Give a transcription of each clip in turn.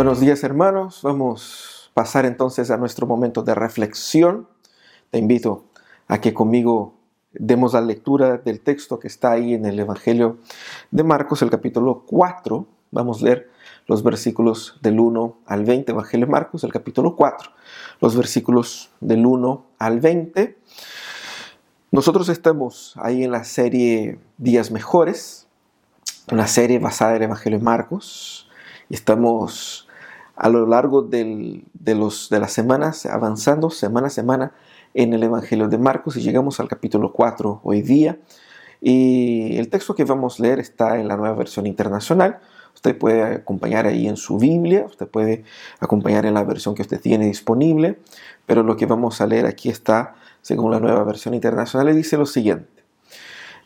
Buenos días hermanos, vamos a pasar entonces a nuestro momento de reflexión. Te invito a que conmigo demos la lectura del texto que está ahí en el Evangelio de Marcos, el capítulo 4. Vamos a leer los versículos del 1 al 20, Evangelio de Marcos, el capítulo 4, los versículos del 1 al 20. Nosotros estamos ahí en la serie Días Mejores, una serie basada en el Evangelio de Marcos. Estamos a lo largo de, de las semanas avanzando semana a semana en el Evangelio de Marcos y llegamos al capítulo 4 hoy día. Y el texto que vamos a leer está en la nueva versión internacional. Usted puede acompañar ahí en su Biblia, usted puede acompañar en la versión que usted tiene disponible, pero lo que vamos a leer aquí está según la nueva versión internacional y dice lo siguiente.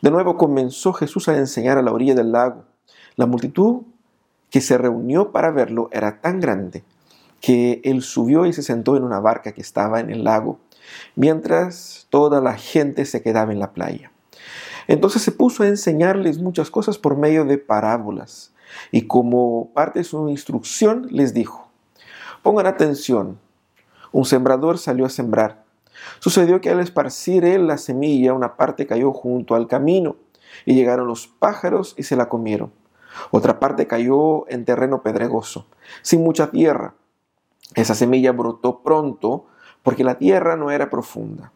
De nuevo comenzó Jesús a enseñar a la orilla del lago. La multitud que se reunió para verlo era tan grande que él subió y se sentó en una barca que estaba en el lago, mientras toda la gente se quedaba en la playa. Entonces se puso a enseñarles muchas cosas por medio de parábolas, y como parte de su instrucción les dijo, pongan atención, un sembrador salió a sembrar. Sucedió que al esparcir él la semilla, una parte cayó junto al camino, y llegaron los pájaros y se la comieron. Otra parte cayó en terreno pedregoso, sin mucha tierra. Esa semilla brotó pronto porque la tierra no era profunda.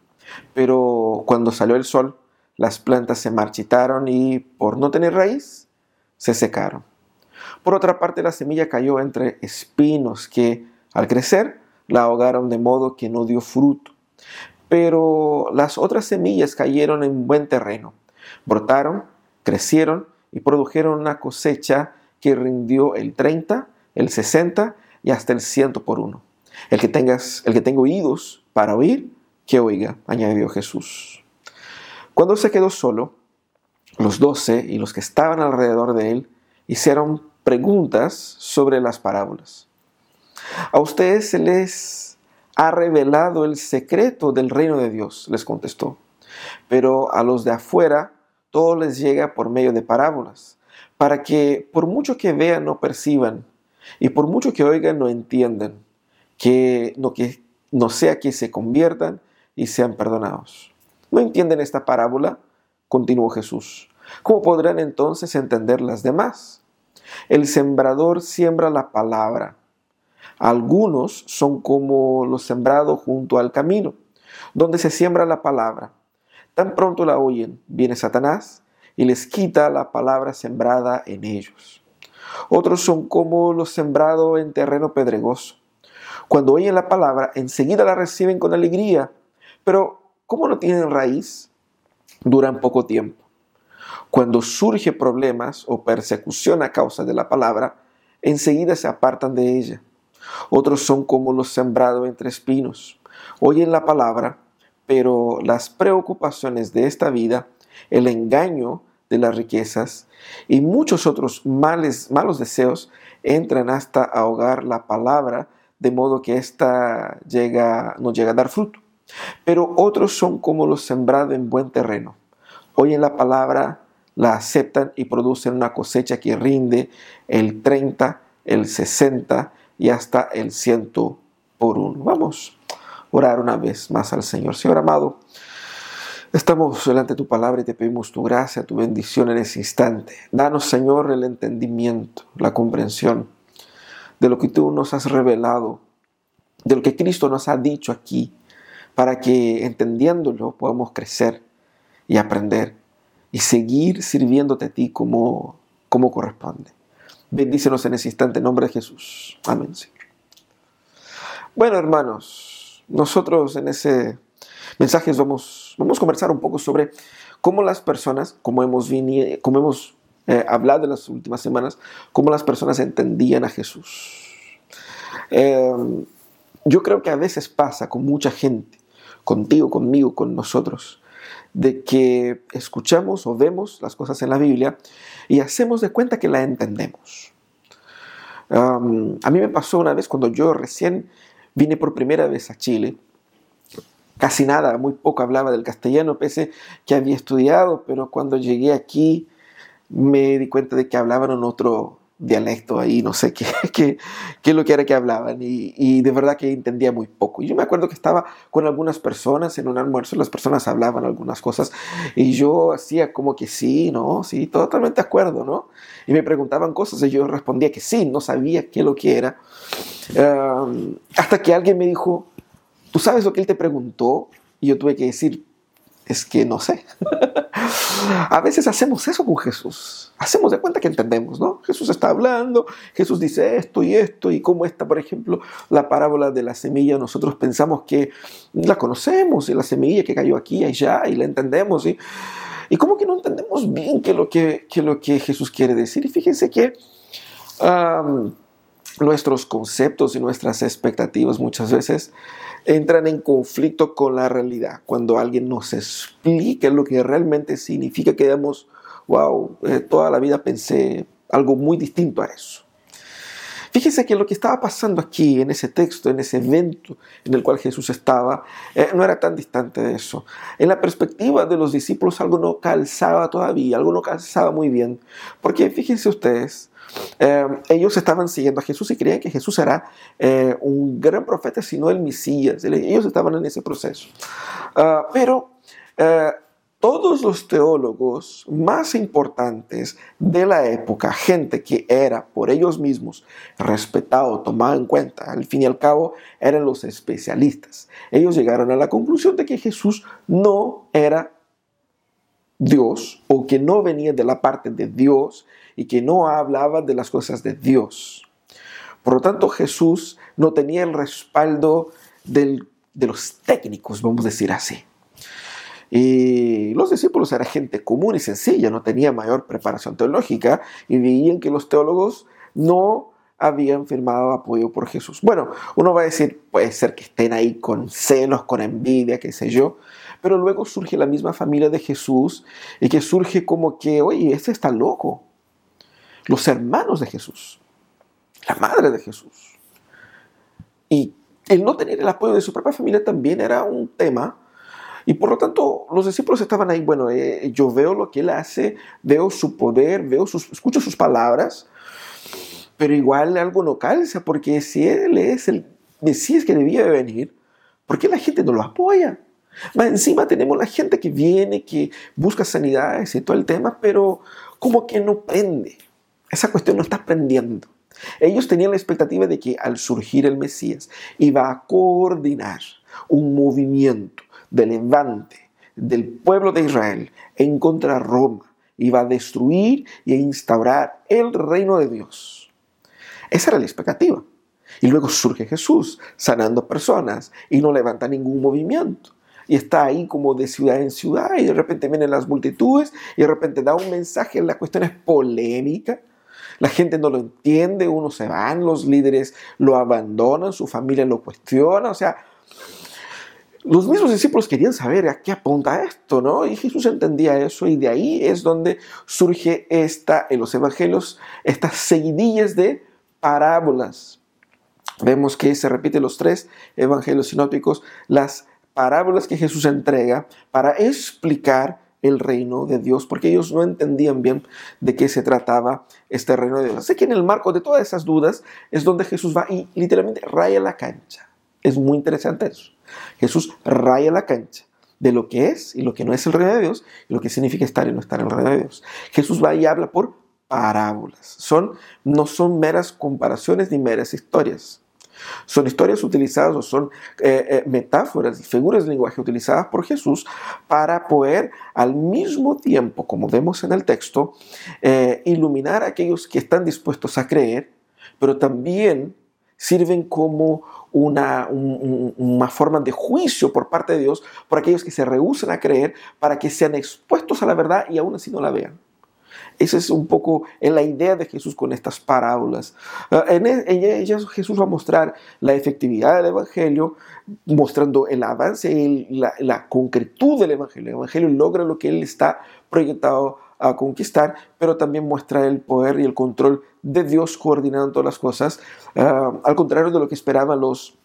Pero cuando salió el sol, las plantas se marchitaron y por no tener raíz, se secaron. Por otra parte, la semilla cayó entre espinos que, al crecer, la ahogaron de modo que no dio fruto. Pero las otras semillas cayeron en buen terreno, brotaron, crecieron y produjeron una cosecha que rindió el 30, el 60 y hasta el 100 por uno. El que, tengas, el que tenga oídos para oír, que oiga, añadió Jesús. Cuando se quedó solo, los doce y los que estaban alrededor de él hicieron preguntas sobre las parábolas. A ustedes se les ha revelado el secreto del reino de Dios, les contestó, pero a los de afuera todo les llega por medio de parábolas, para que por mucho que vean no perciban, y por mucho que oigan no entiendan, que no, que no sea que se conviertan y sean perdonados. ¿No entienden esta parábola? Continuó Jesús. ¿Cómo podrán entonces entender las demás? El sembrador siembra la palabra. Algunos son como los sembrados junto al camino, donde se siembra la palabra. Tan pronto la oyen, viene Satanás y les quita la palabra sembrada en ellos. Otros son como los sembrados en terreno pedregoso. Cuando oyen la palabra, enseguida la reciben con alegría, pero como no tienen raíz, duran poco tiempo. Cuando surge problemas o persecución a causa de la palabra, enseguida se apartan de ella. Otros son como los sembrados entre espinos. Oyen la palabra, pero las preocupaciones de esta vida, el engaño de las riquezas y muchos otros males, malos deseos entran hasta ahogar la palabra, de modo que ésta llega, no llega a dar fruto. Pero otros son como los sembrados en buen terreno. Oyen la palabra, la aceptan y producen una cosecha que rinde el 30, el 60 y hasta el 100 por uno. Vamos orar una vez más al Señor. Señor amado, estamos delante de tu palabra y te pedimos tu gracia, tu bendición en ese instante. Danos, Señor, el entendimiento, la comprensión de lo que tú nos has revelado, de lo que Cristo nos ha dicho aquí, para que entendiéndolo podamos crecer y aprender y seguir sirviéndote a ti como, como corresponde. Bendícenos en ese instante en nombre de Jesús. Amén, Señor. Bueno, hermanos, nosotros en ese mensaje vamos, vamos a conversar un poco sobre cómo las personas, como hemos, como hemos eh, hablado en las últimas semanas, cómo las personas entendían a Jesús. Em, yo creo que a veces pasa con mucha gente, contigo, conmigo, con nosotros, de que escuchamos o vemos las cosas en la Biblia y hacemos de cuenta que la entendemos. a mí me pasó una vez cuando yo recién Vine por primera vez a Chile. Casi nada, muy poco hablaba del castellano, pese que había estudiado, pero cuando llegué aquí me di cuenta de que hablaban en otro, dialecto ahí, no sé qué, qué, qué lo que era que hablaban y, y, de verdad que entendía muy poco. Y yo me acuerdo que estaba con algunas personas en un almuerzo, las personas hablaban algunas cosas y yo hacía como que sí, ¿no? Sí, totalmente acuerdo, ¿no? Y me preguntaban cosas y yo respondía que sí, no sabía qué lo que era. hasta que alguien me dijo, ¿tú sabes lo que él te preguntó? Y yo tuve que decir, es que no sé. a veces hacemos eso con Jesús. Hacemos de cuenta que entendemos, ¿no? Jesús está hablando, Jesús dice esto y esto, y como está, por ejemplo, la parábola de la semilla, nosotros pensamos que la conocemos, y la semilla que cayó aquí y allá, y la entendemos, y, y como que no entendemos bien qué lo que, lo que Jesús quiere decir. Y fíjense que nuestros conceptos y nuestras expectativas muchas veces entran en conflicto con la realidad. Cuando alguien nos explica lo que realmente significa, quedamos, wow, eh, toda la vida pensé algo muy distinto a eso. Fíjese que lo que estaba pasando aquí, en ese texto, en ese evento en el cual Jesús estaba, eh, no era tan distante de eso. En la perspectiva de los discípulos algo no calzaba todavía, algo no calzaba muy bien. Porque fíjense ustedes, eh, ellos estaban siguiendo a Jesús y creían que Jesús era eh, un gran profeta, sino el Mesías. Ellos estaban en ese proceso. Ah, pero todos los teólogos más importantes de la época, gente que era por ellos mismos respetado, tomado en cuenta, al fin y al cabo eran los especialistas. Ellos llegaron a la conclusión de que Jesús no era Dios o que no venía de la parte de Dios y que no hablaba de las cosas de Dios. Por lo tanto, Jesús no tenía el respaldo de los técnicos, vamos a decir así. Y los discípulos eran gente común y sencilla, no tenía mayor preparación teológica y veían que los teólogos no habían firmado apoyo por Jesús. Bueno, uno va a decir, puede ser que estén ahí con celos, con envidia, qué sé yo, pero luego surge la misma familia de Jesús y que surge como que, oye, este está loco, los hermanos de Jesús, la madre de Jesús. Y el no tener el apoyo de su propia familia también era un tema. Y por lo tanto, los discípulos estaban ahí, bueno, eh, yo veo lo que él hace, veo su poder, veo sus, escucho sus palabras, pero igual algo no calza, porque si él es el Mesías que debía de venir, ¿por qué la gente no lo apoya? Más encima tenemos la gente que viene, que busca sanidades y todo el tema, pero como que no prende. Esa cuestión no está aprendiendo. Ellos tenían la expectativa de que al surgir el Mesías iba a coordinar un movimiento de levante del pueblo de Israel en contra de Roma. Iba a destruir y a instaurar el reino de Dios. Esa era la expectativa. Y luego surge Jesús sanando personas y no levanta ningún movimiento y está ahí como de ciudad en ciudad y de repente vienen las multitudes y de repente da un mensaje, la cuestión es polémica, la gente no lo entiende, uno se van, los líderes lo abandonan, su familia lo cuestiona, o sea, los mismos discípulos querían saber a qué apunta esto, ¿no? Y Jesús entendía eso y de ahí es donde surge esta, en los evangelios, estas seguidillas de parábolas. Vemos que se repiten los tres evangelios sinópticos, las parábolas que Jesús entrega para explicar el reino de Dios, porque ellos no entendían bien de qué se trataba este reino de Dios. Así que en el marco de todas esas dudas es donde Jesús va y literalmente raya la cancha. Es muy interesante eso. Jesús raya la cancha de lo que es y lo que no es el reino de Dios y lo que significa estar y no estar en el reino de Dios. Jesús va y habla por parábolas. Son, no son meras comparaciones ni meras historias. Son historias utilizadas o son eh, eh, metáforas y figuras de lenguaje utilizadas por Jesús para poder al mismo tiempo, como vemos en el texto, eh, iluminar a aquellos que están dispuestos a creer, pero también sirven como una, una, forma de juicio por parte de Dios por aquellos que se rehusan a creer para que sean expuestos a la verdad y aún así no la vean. Esa es un poco la idea de Jesús con estas parábolas. Ah, en ellas Jesús va a mostrar la efectividad del Evangelio, mostrando el avance y la, la concretud del Evangelio. El Evangelio logra lo que Él está proyectado a conquistar, pero también muestra el poder y el control de Dios coordinando todas las cosas, ah, al contrario de lo que esperaban los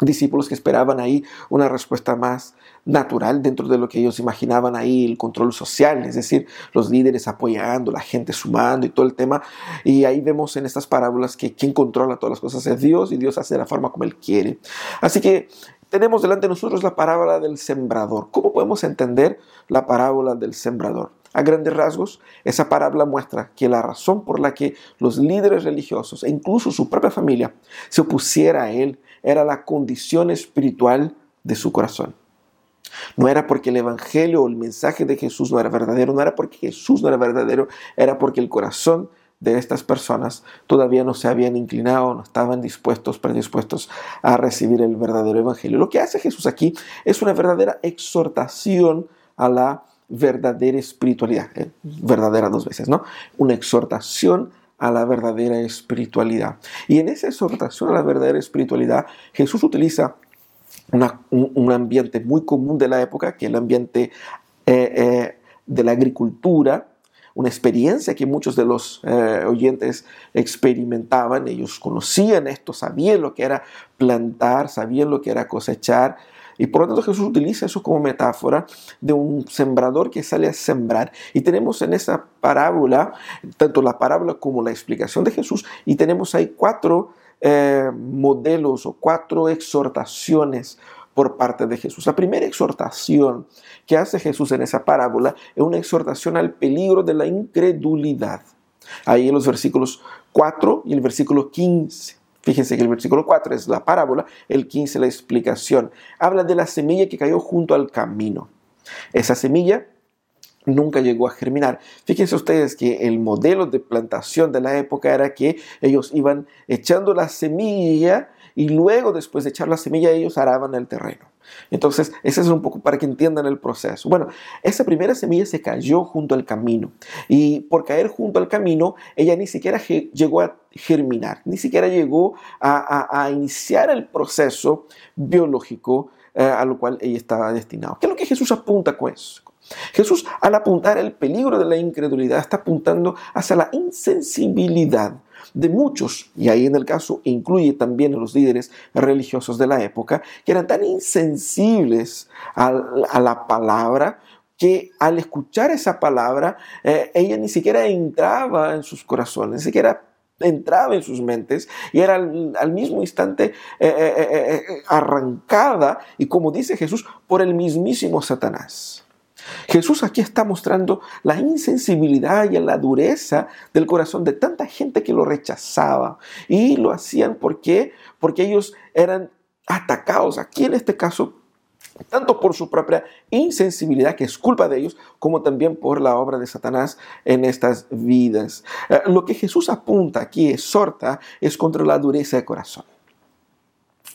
discípulos que esperaban ahí una respuesta más natural dentro de lo que ellos imaginaban ahí, el control social, es decir, los líderes apoyando, la gente sumando y todo el tema. Y ahí vemos en estas parábolas que quien controla todas las cosas es Dios y Dios hace de la forma como Él quiere. Así que tenemos delante de nosotros la parábola del sembrador. ¿Cómo podemos entender la parábola del sembrador? A grandes rasgos, esa parábola muestra que la razón por la que los líderes religiosos e incluso su propia familia se opusiera a él era la condición espiritual de su corazón. No era porque el Evangelio o el mensaje de Jesús no era verdadero, no era porque Jesús no era verdadero, era porque el corazón de estas personas todavía no se habían inclinado, no estaban dispuestos, predispuestos a recibir el verdadero Evangelio. Lo que hace Jesús aquí es una verdadera exhortación a la verdadera espiritualidad, eh, verdadera dos veces, ¿no? Una exhortación a la verdadera espiritualidad. Y en esa exhortación a la verdadera espiritualidad, Jesús utiliza un, ambiente muy común de la época, que es el ambiente eh, eh, de la agricultura, una experiencia que muchos de los oyentes experimentaban, ellos conocían esto, sabían lo que era plantar, sabían lo que era cosechar, y por lo tanto Jesús utiliza eso como metáfora de un sembrador que sale a sembrar. Y tenemos en esa parábola, tanto la parábola como la explicación de Jesús, y tenemos ahí cuatro eh, modelos o cuatro exhortaciones por parte de Jesús. La primera exhortación que hace Jesús en esa parábola es una exhortación al peligro de la incredulidad. Ahí en los versículos 4 y el versículo 15. Fíjense que el versículo 4 es la parábola, el 15 la explicación. Habla de la semilla que cayó junto al camino. Esa semilla nunca llegó a germinar. Fíjense ustedes que el modelo de plantación de la época era que ellos iban echando la semilla y luego después de echar la semilla ellos araban el terreno. Entonces, ese es un poco para que entiendan el proceso. Bueno, esa primera semilla se cayó junto al camino y por caer junto al camino, ella ni siquiera llegó a germinar, ni siquiera llegó a, iniciar el proceso biológico eh, a lo cual ella estaba destinada. ¿Qué es lo que Jesús apunta con eso? Jesús, al apuntar el peligro de la incredulidad, está apuntando hacia la insensibilidad de muchos, y ahí en el caso incluye también a los líderes religiosos de la época, que eran tan insensibles a, la palabra que al escuchar esa palabra, eh, ella ni siquiera entraba en sus corazones, ni siquiera entraba en sus mentes y era al, mismo instante eh, eh, arrancada, y como dice Jesús, por el mismísimo Satanás. Jesús aquí está mostrando la insensibilidad y la dureza del corazón de tanta gente que lo rechazaba. Y lo hacían porque, porque ellos eran atacados, aquí en este caso, tanto por su propia insensibilidad, que es culpa de ellos, como también por la obra de Satanás en estas vidas. Eh, lo que Jesús apunta aquí, exhorta, es contra la dureza de corazón.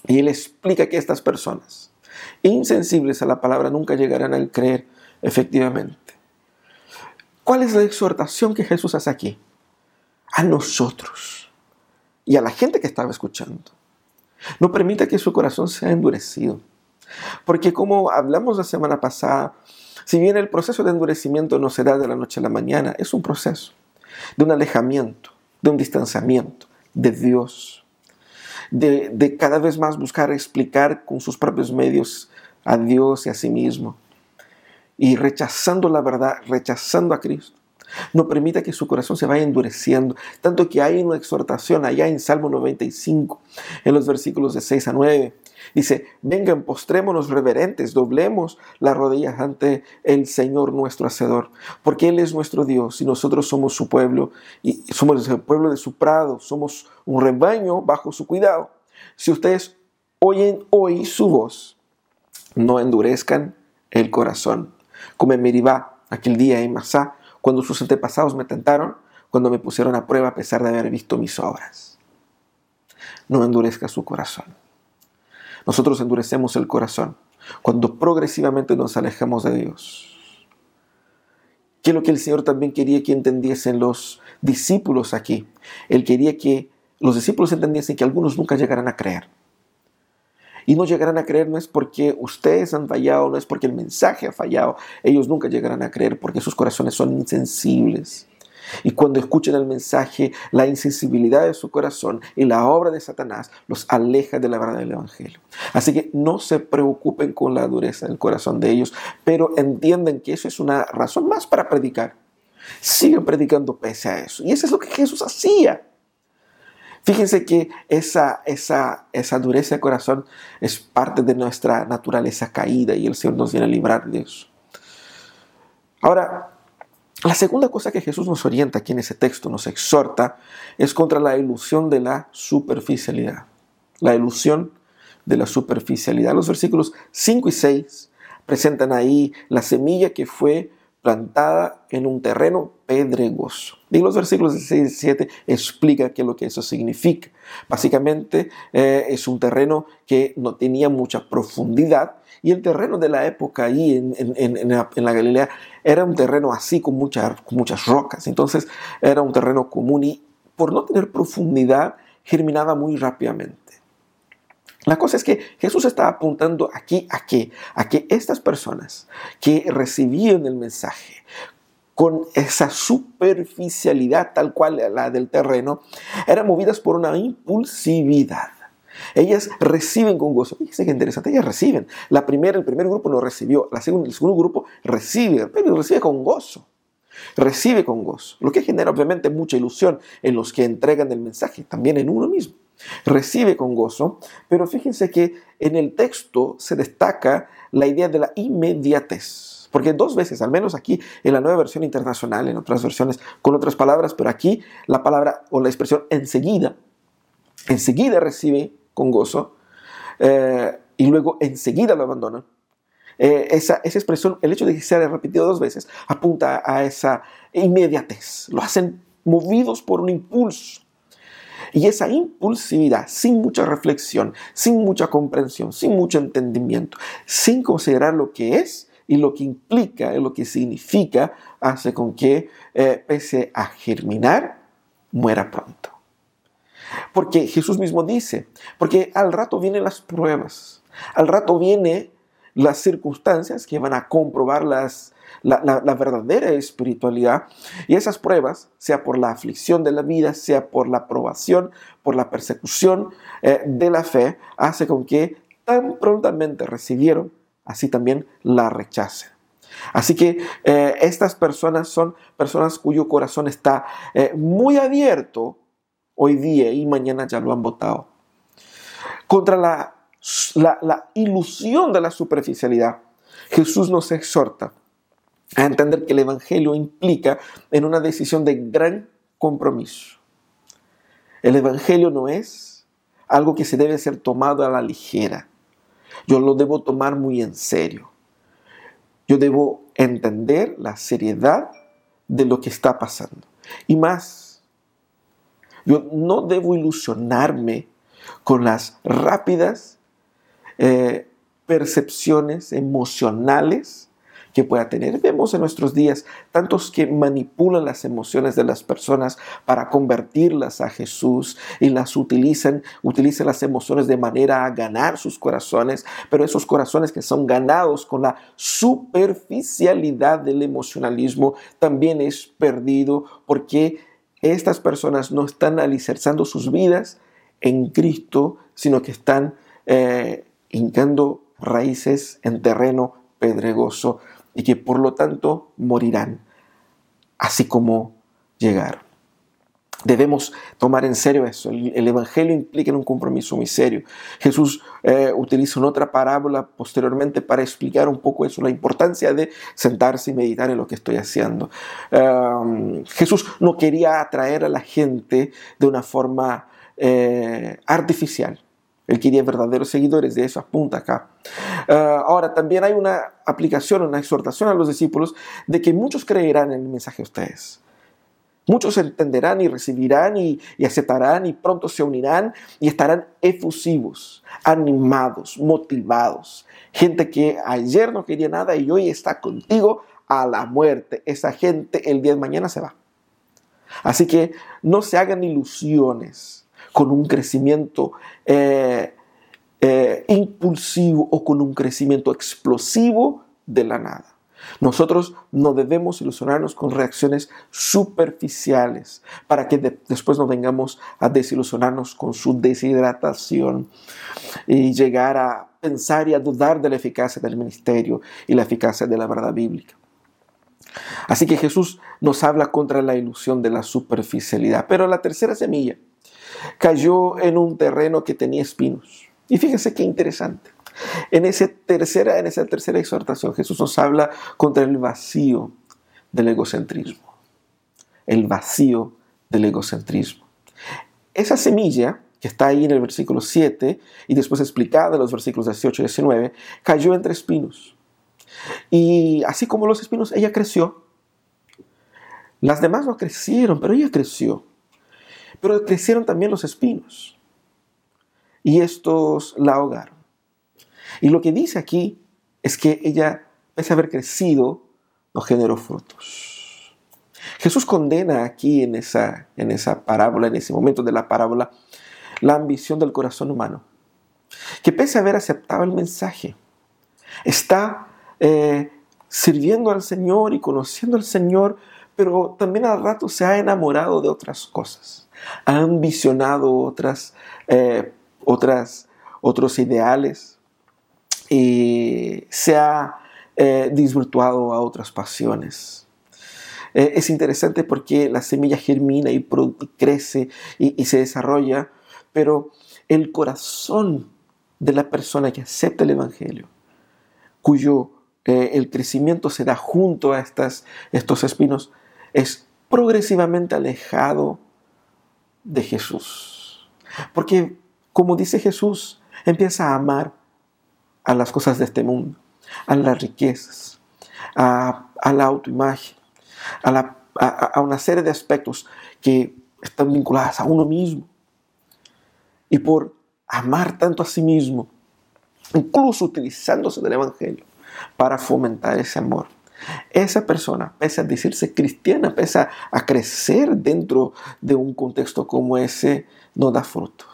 Y él explica que estas personas, insensibles a la palabra, nunca llegarán a creer efectivamente. ¿Cuál es la exhortación que Jesús hace aquí? A nosotros y a la gente que estaba escuchando. No permita que su corazón sea endurecido. Porque como hablamos la semana pasada, si bien el proceso de endurecimiento no se da de la noche a la mañana, es un proceso de un alejamiento, de un distanciamiento de Dios, de, de cada vez más buscar explicar con sus propios medios a Dios y a sí mismo y rechazando la verdad, rechazando a Cristo. No permita que su corazón se vaya endureciendo, tanto que hay una exhortación allá en Salmo 95, en los versículos de 6 a 9. Dice, vengan, postrémonos reverentes, doblemos las rodillas ante el Señor nuestro Hacedor, porque Él es nuestro Dios y nosotros somos su pueblo y somos el pueblo de su prado, somos un rebaño bajo su cuidado. Si ustedes oyen hoy su voz, no endurezcan el corazón como en Meribá, aquel día en Masá, cuando sus antepasados me tentaron, cuando me pusieron a prueba a pesar de haber visto mis obras. No endurezca su corazón. Nosotros endurecemos el corazón cuando progresivamente nos alejamos de Dios. ¿Qué es lo que el Señor también quería que entendiesen los discípulos aquí? Él quería que los discípulos entendiesen que algunos nunca llegarán a creer. Y no llegarán a creer no es porque ustedes han fallado, no es porque el mensaje ha fallado. Ellos nunca llegarán a creer porque sus corazones son insensibles. Y cuando escuchen el mensaje, la insensibilidad de su corazón y la obra de Satanás los aleja de la verdad del Evangelio. Así que no se preocupen con la dureza del corazón de ellos, pero entienden que eso es una razón más para predicar. Siguen predicando pese a eso. Y eso es lo que Jesús hacía. Fíjense que esa, esa, esa dureza de corazón es parte de nuestra naturaleza caída y el Señor nos viene a librar de eso. Ahora, la segunda cosa que Jesús nos orienta aquí en ese texto, nos exhorta, es contra la ilusión de la superficialidad. La ilusión de la superficialidad. Los versículos 5 y 6 presentan ahí la semilla que fue plantada en un terreno pedregoso. Y los versículos 6 y 7 explica qué es lo que eso significa. Básicamente eh, es un terreno que no tenía mucha profundidad y el terreno de la época ahí en, en, la, Galilea era un terreno así con, con muchas rocas. Entonces era un terreno común y por no tener profundidad germinaba muy rápidamente. La cosa es que Jesús está apuntando aquí a que, a que estas personas que recibían el mensaje con esa superficialidad tal cual la del terreno, eran movidas por una impulsividad. Ellas reciben con gozo. Fíjense qué interesante, ellas reciben. La primera, el primer grupo no recibió, la segunda, el segundo grupo recibe, pero recibe con gozo. Recibe con gozo, lo que genera obviamente mucha ilusión en los que entregan el mensaje, también en uno mismo. Recibe con gozo, pero fíjense que en el texto se destaca la idea de la inmediatez. Porque dos veces, al menos aquí en la nueva versión internacional, en otras versiones con otras palabras, pero aquí la palabra o la expresión enseguida, enseguida recibe con gozo eh, y luego enseguida lo abandona. Eh, esa, esa, expresión, el hecho de que sea repetido dos veces, apunta a esa inmediatez. Lo hacen movidos por un impulso. Y esa impulsividad, sin mucha reflexión, sin mucha comprensión, sin mucho entendimiento, sin considerar lo que es y lo que implica lo que significa, hace con que, eh, pese a germinar, muera pronto. Porque Jesús mismo dice, porque al rato vienen las pruebas, al rato vienen las circunstancias que van a comprobar las, la, verdadera espiritualidad. Y esas pruebas, sea por la aflicción de la vida, sea por la aprobación, por la persecución eh, de la fe, hace con que tan prontamente recibieron, así también la rechacen. Así que eh, estas personas son personas cuyo corazón está eh, muy abierto hoy día y mañana ya lo han votado. Contra la, la, ilusión de la superficialidad, Jesús nos exhorta a entender que el Evangelio implica en una decisión de gran compromiso. El Evangelio no es algo que se debe ser tomado a la ligera. Yo lo debo tomar muy en serio. Yo debo entender la seriedad de lo que está pasando. Y más, yo no debo ilusionarme con las rápidas eh, percepciones emocionales que pueda tener. Vemos en nuestros días tantos que manipulan las emociones de las personas para convertirlas a Jesús y las utilizan, utilizan las emociones de manera a ganar sus corazones, pero esos corazones que son ganados con la superficialidad del emocionalismo también es perdido porque estas personas no están alicerzando sus vidas en Cristo, sino que están eh, hincando raíces en terreno pedregoso y que por lo tanto morirán, así como llegaron. Debemos tomar en serio eso. El, Evangelio implica un compromiso muy serio. Jesús eh, utiliza una otra parábola posteriormente para explicar un poco eso, la importancia de sentarse y meditar en lo que estoy haciendo. Jesús no quería atraer a la gente de una forma eh, artificial. Él quería verdaderos seguidores, de eso apunta acá. Ah, ahora, también hay una aplicación, una exhortación a los discípulos de que muchos creerán en el mensaje de ustedes. Muchos entenderán y recibirán y, aceptarán y pronto se unirán y estarán efusivos, animados, motivados. Gente que ayer no quería nada y hoy está contigo a la muerte. Esa gente el día de mañana se va. Así que no se hagan ilusiones con un crecimiento eh, eh, impulsivo o con un crecimiento explosivo de la nada. Nosotros no debemos ilusionarnos con reacciones superficiales para que después no vengamos a desilusionarnos con su deshidratación y llegar a pensar y a dudar de la eficacia del ministerio y la eficacia de la verdad bíblica. Así que Jesús nos habla contra la ilusión de la superficialidad. Pero la tercera semilla cayó en un terreno que tenía espinos. Y fíjense qué interesante. En esa tercera, en esa tercera exhortación Jesús nos habla contra el vacío del egocentrismo. El vacío del egocentrismo. Esa semilla que está ahí en el versículo 7 y después explicada en los versículos 18 y 19, cayó entre espinos. Y así como los espinos, ella creció. Las demás no crecieron, pero ella creció. Pero crecieron también los espinos. Y estos la ahogaron. Y lo que dice aquí es que ella, pese a haber crecido, no generó frutos. Jesús condena aquí en esa, en esa parábola, en ese momento de la parábola, la ambición del corazón humano, que pese a haber aceptado el mensaje, está eh, sirviendo al Señor y conociendo al Señor, pero también al rato se ha enamorado de otras cosas, ha ambicionado otras, eh, otras, otros ideales, y se ha eh, disvirtuado a otras pasiones. Eh, es interesante porque la semilla germina y, crece y, se desarrolla, pero el corazón de la persona que acepta el Evangelio, cuyo eh, el crecimiento se da junto a estas, estos espinos, es progresivamente alejado de Jesús. Porque, como dice Jesús, empieza a amar a las cosas de este mundo, a las riquezas, a, la autoimagen, a, una serie de aspectos que están vinculados a uno mismo. Y por amar tanto a sí mismo, incluso utilizándose del Evangelio para fomentar ese amor. Esa persona, pese a decirse cristiana, pese a crecer dentro de un contexto como ese, no da fruto.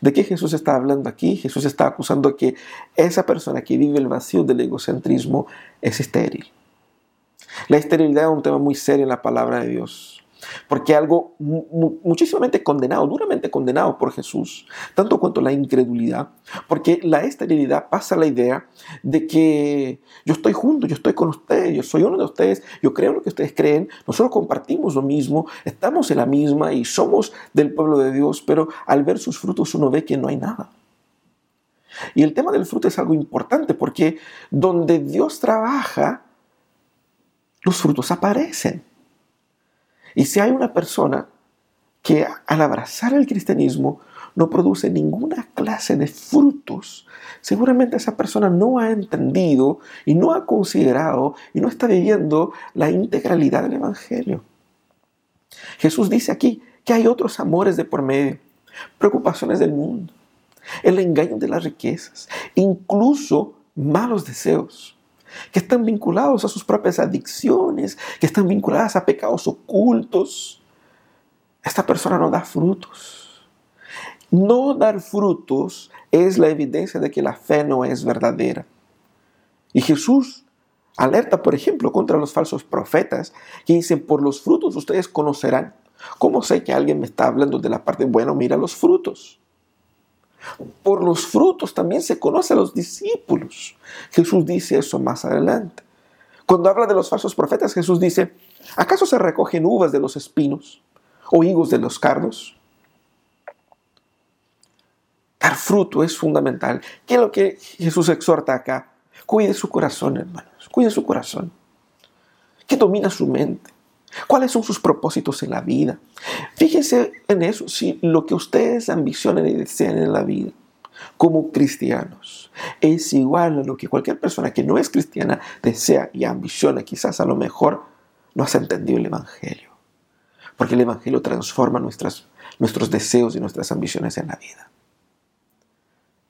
¿De qué Jesús está hablando aquí? Jesús está acusando que esa persona que vive el vacío del egocentrismo es estéril. La esterilidad es un tema muy serio en la palabra de Dios. Porque algo muchísimamente condenado, duramente condenado por Jesús, tanto cuanto la incredulidad, porque la esterilidad pasa la idea de que yo estoy junto, yo estoy con ustedes, yo soy uno de ustedes, yo creo lo que ustedes creen, nosotros compartimos lo mismo, estamos en la misma y somos del pueblo de Dios, pero al ver sus frutos uno ve que no hay nada. Y el tema del fruto es algo importante porque donde Dios trabaja, los frutos aparecen. Y si hay una persona que al abrazar el cristianismo no produce ninguna clase de frutos, seguramente esa persona no ha entendido y no ha considerado y no está viviendo la integralidad del Evangelio. Jesús dice aquí que hay otros amores de por medio, preocupaciones del mundo, el engaño de las riquezas, incluso malos deseos que están vinculados a sus propias adicciones, que están vinculadas a pecados ocultos. Esta persona no da frutos. No dar frutos es la evidencia de que la fe no es verdadera. Y Jesús alerta, por ejemplo, contra los falsos profetas que dicen, por los frutos ustedes conocerán. ¿Cómo sé que alguien me está hablando de la parte, bueno, mira los frutos? Por los frutos también se conoce a los discípulos. Jesús dice eso más adelante. Cuando habla de los falsos profetas, Jesús dice, ¿acaso se recogen uvas de los espinos o higos de los cardos? Dar fruto es fundamental. ¿Qué es lo que Jesús exhorta acá? Cuide su corazón, hermanos. Cuide su corazón. Que domina su mente. ¿Cuáles son sus propósitos en la vida? Fíjense en eso, si lo que ustedes ambicionan y desean en la vida como cristianos es igual a lo que cualquier persona que no es cristiana desea y ambiciona, quizás a lo mejor no has entendido el Evangelio. Porque el Evangelio transforma nuestros deseos y nuestras ambiciones en la vida.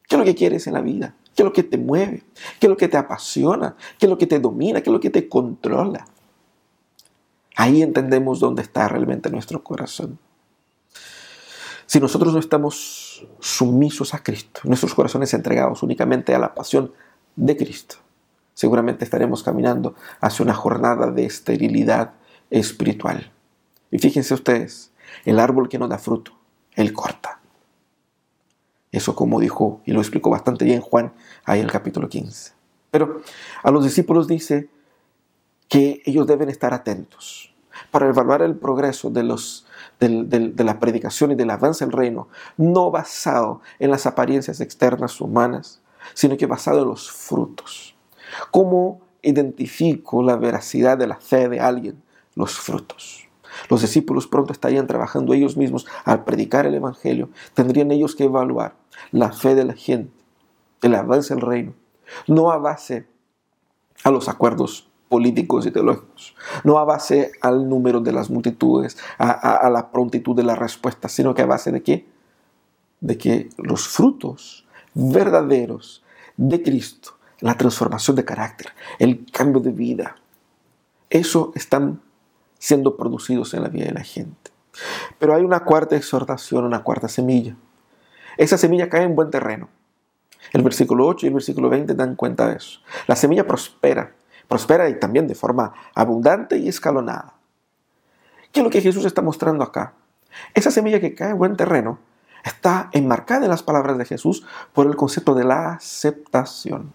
¿Qué es lo que quieres en la vida? ¿Qué es lo que te mueve? ¿Qué es lo que te apasiona? ¿Qué es lo que te domina? ¿Qué es lo que te controla? Ahí entendemos dónde está realmente nuestro corazón. Si nosotros no estamos sumisos a Cristo, nuestros corazones entregados únicamente a la pasión de Cristo, seguramente estaremos caminando hacia una jornada de esterilidad espiritual. Y fíjense ustedes, el árbol que no da fruto, él corta. Eso como dijo y lo explicó bastante bien Juan ahí en el capítulo 15. Pero a los discípulos dice que ellos deben estar atentos para evaluar el progreso de, los, de, la predicación y del avance del reino, no basado en las apariencias externas humanas, sino que basado en los frutos. ¿Cómo identifico la veracidad de la fe de alguien? Los frutos. Los discípulos pronto estarían trabajando ellos mismos al predicar el Evangelio. Tendrían ellos que evaluar la fe de la gente, el avance del reino, no a base a los acuerdos políticos y teológicos, no a base al número de las multitudes, a, la prontitud de la respuesta, sino que a base de qué? De que los frutos verdaderos de Cristo, la transformación de carácter, el cambio de vida, eso están siendo producidos en la vida de la gente. Pero hay una cuarta exhortación, una cuarta semilla. Esa semilla cae en buen terreno. El versículo 8 y el versículo 20 dan cuenta de eso. La semilla prospera, prospera y también de forma abundante y escalonada. ¿Qué es lo que Jesús está mostrando acá? Esa semilla que cae en buen terreno está enmarcada en las palabras de Jesús por el concepto de la aceptación.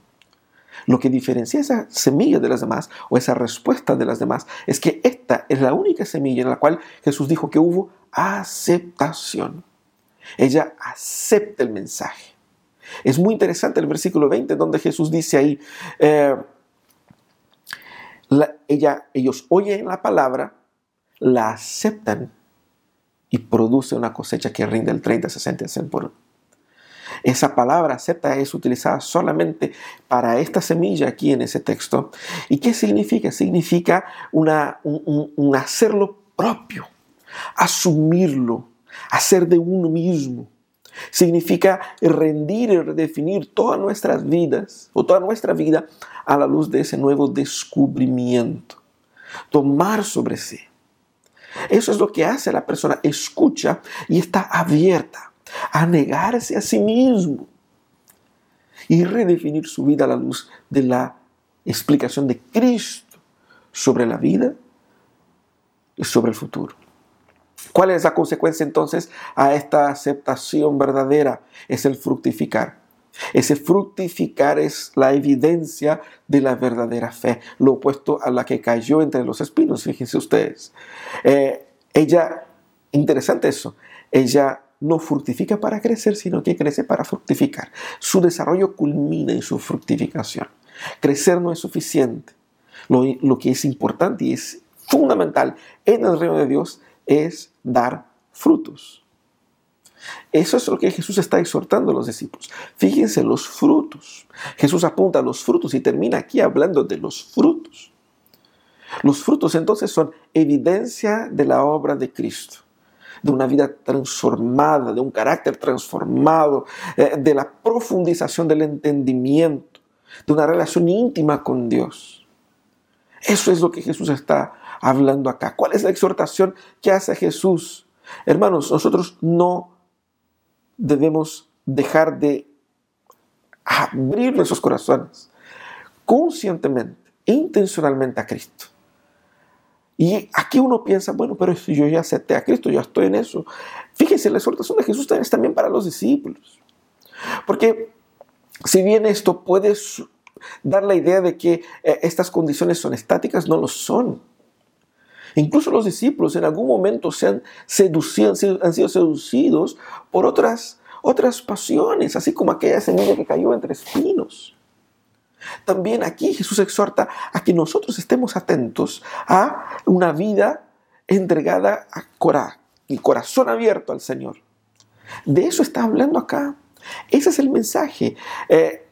Lo que diferencia esa semilla de las demás o esa respuesta de las demás es que esta es la única semilla en la cual Jesús dijo que hubo aceptación. Ella acepta el mensaje. Es muy interesante el versículo 20 donde Jesús dice ahí, eh, ella, ellos oyen la palabra, la aceptan y produce una cosecha que rinde el 30, 60, 100 por esa palabra acepta es utilizada solamente para esta semilla aquí en ese texto. ¿Y qué significa? Significa un, hacerlo propio, asumirlo, hacer de uno mismo. Significa rendir y redefinir todas nuestras vidas o toda nuestra vida a la luz de ese nuevo descubrimiento. Tomar sobre sí. Eso es lo que hace la persona. Escucha y está abierta a negarse a sí mismo y redefinir su vida a la luz de la explicación de Cristo sobre la vida y sobre el futuro. ¿Cuál es la consecuencia entonces a esta aceptación verdadera? Es el fructificar. Ese fructificar es la evidencia de la verdadera fe, lo opuesto a la que cayó entre los espinos, fíjense ustedes. Eh, ella, interesante eso, ella no fructifica para crecer, sino que crece para fructificar. Su desarrollo culmina en su fructificación. Crecer no es suficiente. Lo, que es importante y es fundamental en el reino de Dios es dar frutos. Eso es lo que Jesús está exhortando a los discípulos. Fíjense los frutos. Jesús apunta a los frutos y termina aquí hablando de los frutos. Los frutos entonces son evidencia de la obra de Cristo de una vida transformada, de un carácter transformado, eh, de la profundización del entendimiento, de una relación íntima con Dios. Eso es lo que Jesús está hablando acá. ¿Cuál es la exhortación que hace Jesús? Hermanos, nosotros no debemos dejar de abrir nuestros corazones conscientemente, intencionalmente a Cristo. Y aquí uno piensa, bueno, pero si yo ya acepté a Cristo, ya estoy en eso. Fíjense, la exhortación de Jesús es también para los discípulos. Porque si bien esto puede dar la idea de que eh, estas condiciones son estáticas, no lo son. Incluso los discípulos en algún momento se han, seducido, han sido seducidos por otras, otras pasiones, así como aquella semilla que cayó entre espinos. También aquí Jesús exhorta a que nosotros estemos atentos a una vida entregada a cora, el corazón abierto al Señor. De eso está hablando acá. Ese es el mensaje. Eh,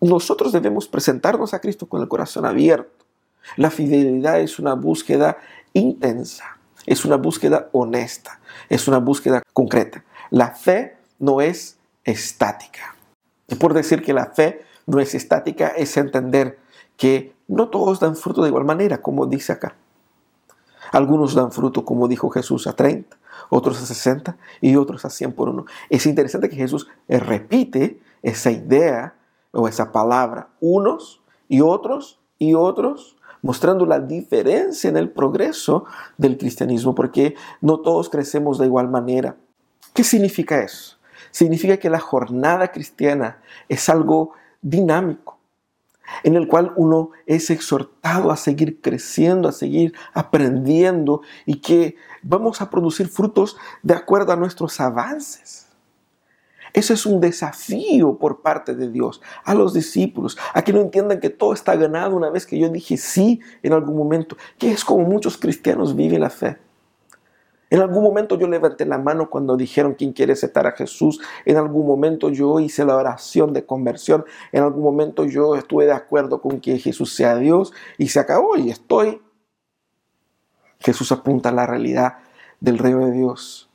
nosotros debemos presentarnos a Cristo con el corazón abierto. La fidelidad es una búsqueda intensa, es una búsqueda honesta, es una búsqueda concreta. La fe no es estática. Es por decir que la fe no es estática, es entender que no todos dan fruto de igual manera, como dice acá. Algunos dan fruto, como dijo Jesús, a 30, otros a 60 y otros a 100 por uno. Es interesante que Jesús repite esa idea o esa palabra, unos y otros y otros, mostrando la diferencia en el progreso del cristianismo, porque no todos crecemos de igual manera. ¿Qué significa eso? Significa que la jornada cristiana es algo dinámico, en el cual uno es exhortado a seguir creciendo, a seguir aprendiendo y que vamos a producir frutos de acuerdo a nuestros avances. Eso es un desafío por parte de Dios a los discípulos, a que no entiendan que todo está ganado una vez que yo dije sí en algún momento, que es como muchos cristianos viven la fe. En algún momento yo levanté la mano cuando dijeron quién quiere aceptar a Jesús. En algún momento yo hice la oración de conversión. En algún momento yo estuve de acuerdo con que Jesús sea Dios y se acabó y estoy. Jesús apunta a la realidad del reino de Dios,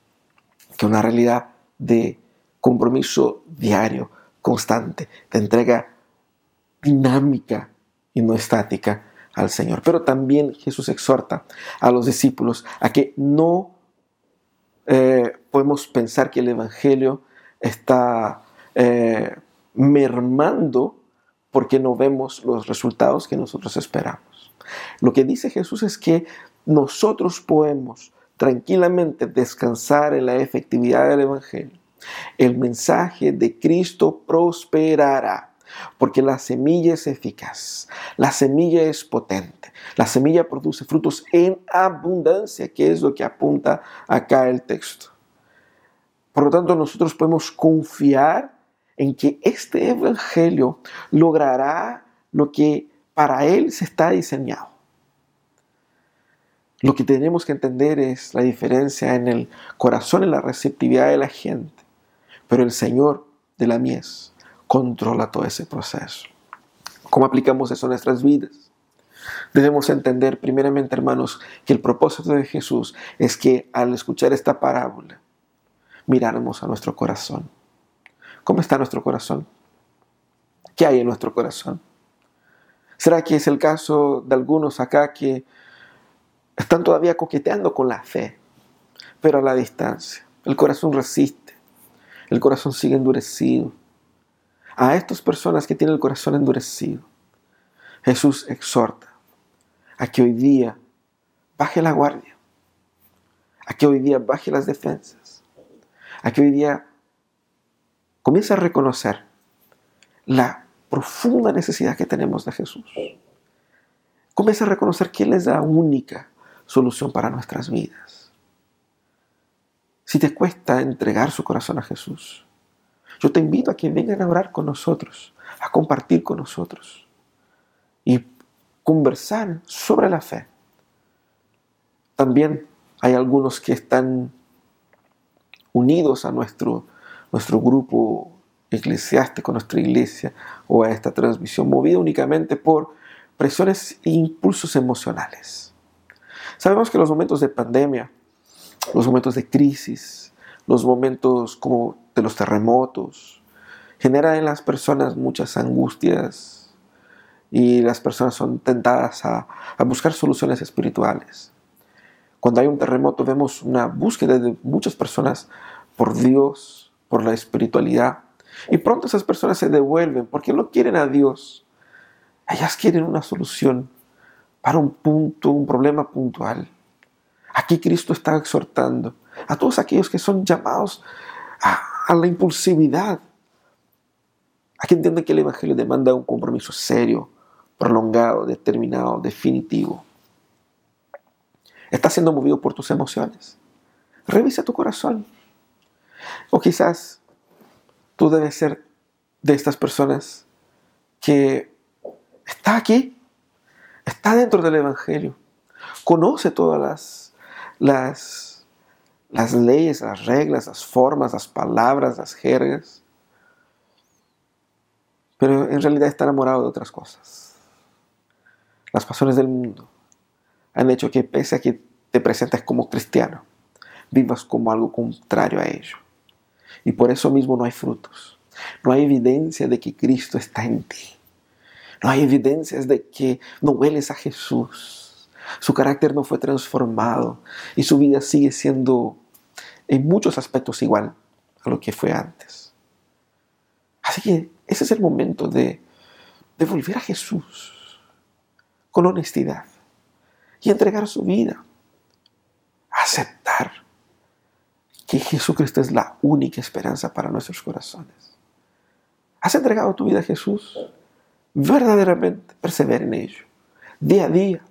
que es una realidad de compromiso diario, constante, de entrega dinámica y no estática al Señor. Pero también Jesús exhorta a los discípulos a que no eh, podemos pensar que el Evangelio está eh, mermando porque no vemos los resultados que nosotros esperamos. Lo que dice Jesús es que nosotros podemos tranquilamente descansar en la efectividad del Evangelio el mensaje de Cristo prosperará, porque la semilla es eficaz, la semilla es potente, la semilla produce frutos en abundancia, que es lo que apunta acá el texto. Por lo tanto, nosotros podemos confiar en que este Evangelio logrará lo que para Él se está diseñado. Lo que tenemos que entender es la diferencia en el corazón y la receptividad de la gente pero el Señor de la mies controla todo ese proceso. ¿Cómo aplicamos eso a nuestras vidas? Debemos entender primeramente, hermanos, que el propósito de Jesús es que al escuchar esta parábola, miráramos a nuestro corazón. ¿Cómo está nuestro corazón? ¿Qué hay en nuestro corazón? ¿Será que es el caso de algunos acá que están todavía coqueteando con la fe, pero a la distancia? El corazón resiste el corazón sigue endurecido. A estas personas que tienen el corazón endurecido, Jesús exhorta a que hoy día baje la guardia, a que hoy día baje las defensas, a que hoy día comience a reconocer la profunda necesidad que tenemos de Jesús. Comience a reconocer que Él es la única solución para nuestras vidas si te cuesta entregar su corazón a Jesús, yo te invito a que vengan a orar con nosotros, a compartir con nosotros y conversar sobre la fe. También hay algunos que están unidos a nuestro, nuestro grupo eclesiástico, nuestra iglesia o a esta transmisión, movida únicamente por presiones e impulsos emocionales. Sabemos que los momentos de pandemia los momentos de crisis, los momentos como de los terremotos, generan en las personas muchas angustias y las personas son tentadas a, a buscar soluciones espirituales. Cuando hay un terremoto vemos una búsqueda de muchas personas por Dios, por la espiritualidad. Y pronto esas personas se devuelven porque no quieren a Dios. Ellas quieren una solución para un punto, un problema puntual. Aquí Cristo está exhortando a todos aquellos que son llamados a, la impulsividad, a que entiendan que el Evangelio demanda un compromiso serio, prolongado, determinado, definitivo. Estás siendo movido por tus emociones. Revisa tu corazón. O quizás tú debes ser de estas personas que está aquí, está dentro del Evangelio, conoce todas las las, las leyes, las reglas, las formas, las palabras, las jergas, pero en realidad está enamorado de otras cosas. Las pasiones del mundo han hecho que pese a que te presentes como cristiano, vivas como algo contrario a ello. Y por eso mismo no hay frutos. No hay evidencia de que Cristo está en ti. No hay evidencias de que no hueles a Jesús. Su carácter no fue transformado y su vida sigue siendo en muchos aspectos igual a lo que fue antes. Así que ese es el momento de, volver a Jesús con honestidad y entregar su vida. Aceptar que Jesucristo es la única esperanza para nuestros corazones. ¿Has entregado tu vida a Jesús? Verdaderamente, persevera en ello, día a día,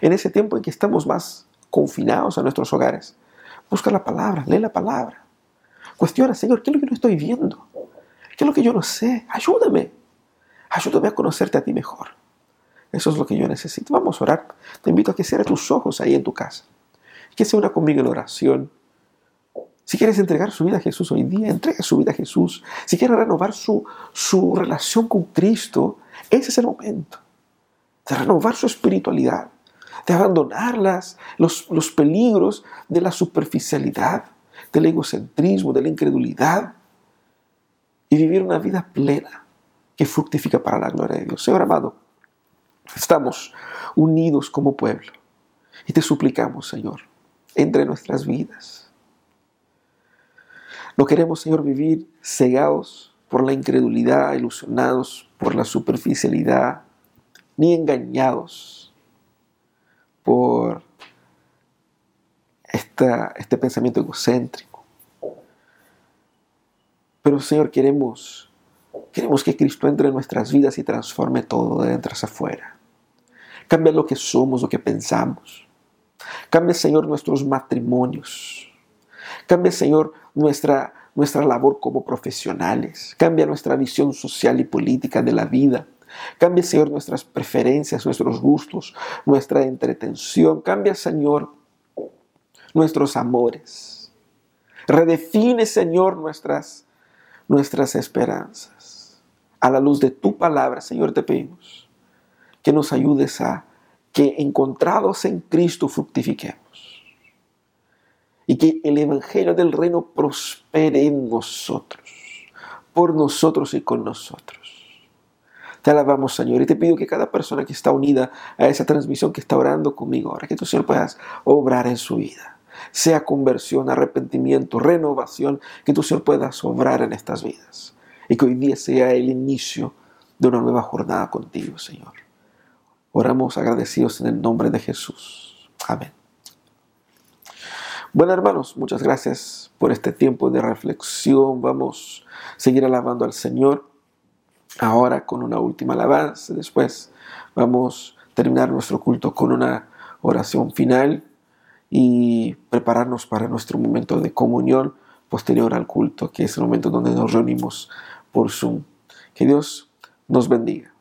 en ese tiempo en que estamos más confinados a nuestros hogares. Busca la palabra, lee la palabra. Cuestiona, Señor, ¿qué es lo que no estoy viendo? ¿Qué es lo que yo no sé? Ayúdame. Ayúdame a conocerte a ti mejor. Eso es lo que yo necesito. Vamos a orar. Te invito a que cierres tus ojos ahí en tu casa. Que se una conmigo en oración. Si quieres entregar su vida a Jesús hoy día, entrega su vida a Jesús. Si quieres renovar su, su relación con Cristo, ese es el momento de renovar su espiritualidad, de abandonar los, los peligros de la superficialidad, del egocentrismo, de la incredulidad y vivir una vida plena que fructifica para la gloria de Dios. Señor amado, estamos unidos como pueblo y te suplicamos, Señor, entre nuestras vidas. No queremos, Señor, vivir cegados por la incredulidad, ilusionados por la superficialidad, ni engañados por este pensamiento egocéntrico. Pero Señor, queremos, queremos que Cristo entre en nuestras vidas y transforme todo de dentro hacia afuera. Cambia lo que somos, lo que pensamos. Cambia, Señor, nuestros matrimonios. Cambia, Señor, nuestra, nuestra labor como profesionales. Cambia nuestra visión social y política de la vida. Cambia, Señor, nuestras preferencias, nuestros gustos, nuestra entretención. Cambia, Señor, nuestros amores. Redefine, Señor, nuestras, nuestras esperanzas. A la luz de tu palabra, Señor, te pedimos que nos ayudes a que encontrados en Cristo fructifiquemos. Y que el Evangelio del Reino prospere en nosotros, por nosotros y con nosotros. Te alabamos, Señor, y te pido que cada persona que está unida a esa transmisión que está orando conmigo ahora, que tú, Señor, puedas obrar en su vida sea conversión, arrepentimiento, renovación, que tú, Señor, puedas obrar en estas vidas. Y que hoy día sea el inicio de una nueva jornada contigo, Señor. Oramos agradecidos en el nombre de Jesús. Amén. Bueno, hermanos, muchas gracias por este tiempo de reflexión. Vamos a seguir alabando al Señor. Ahora con una última alabanza. Después vamos a terminar nuestro culto con una oración final y prepararnos para nuestro momento de comunión posterior al culto, que es el momento donde nos reunimos por Zoom. Que Dios nos bendiga.